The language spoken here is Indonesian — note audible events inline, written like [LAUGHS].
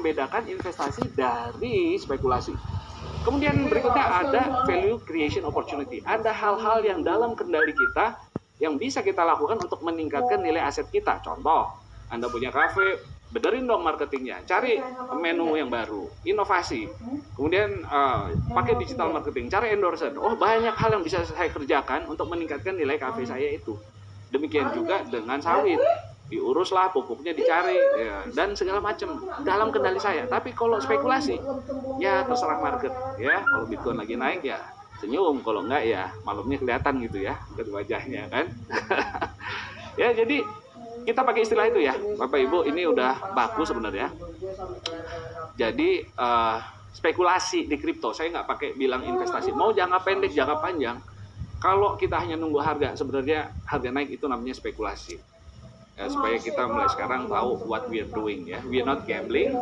membedakan investasi dari spekulasi. Kemudian berikutnya ada value creation opportunity. Ada hal-hal yang dalam kendali kita yang bisa kita lakukan untuk meningkatkan nilai aset kita. Contoh, Anda punya kafe, benerin dong marketingnya, cari menu yang baru, inovasi, kemudian uh, pakai digital marketing, cari endorsement. Oh banyak hal yang bisa saya kerjakan untuk meningkatkan nilai kafe saya itu. Demikian juga dengan sawit, diuruslah pupuknya dicari ya, dan segala macam dalam kendali saya. Tapi kalau spekulasi, ya terserah market ya. Kalau Bitcoin lagi naik ya senyum, kalau enggak ya malamnya kelihatan gitu ya ke wajahnya kan. [LAUGHS] ya jadi kita pakai istilah itu ya, Bapak Ibu. Ini udah baku sebenarnya. Jadi uh, spekulasi di kripto, saya nggak pakai bilang investasi. Mau jangka pendek, jangka panjang. Kalau kita hanya nunggu harga, sebenarnya harga naik itu namanya spekulasi supaya kita mulai sekarang tahu what we are doing ya. We are not gambling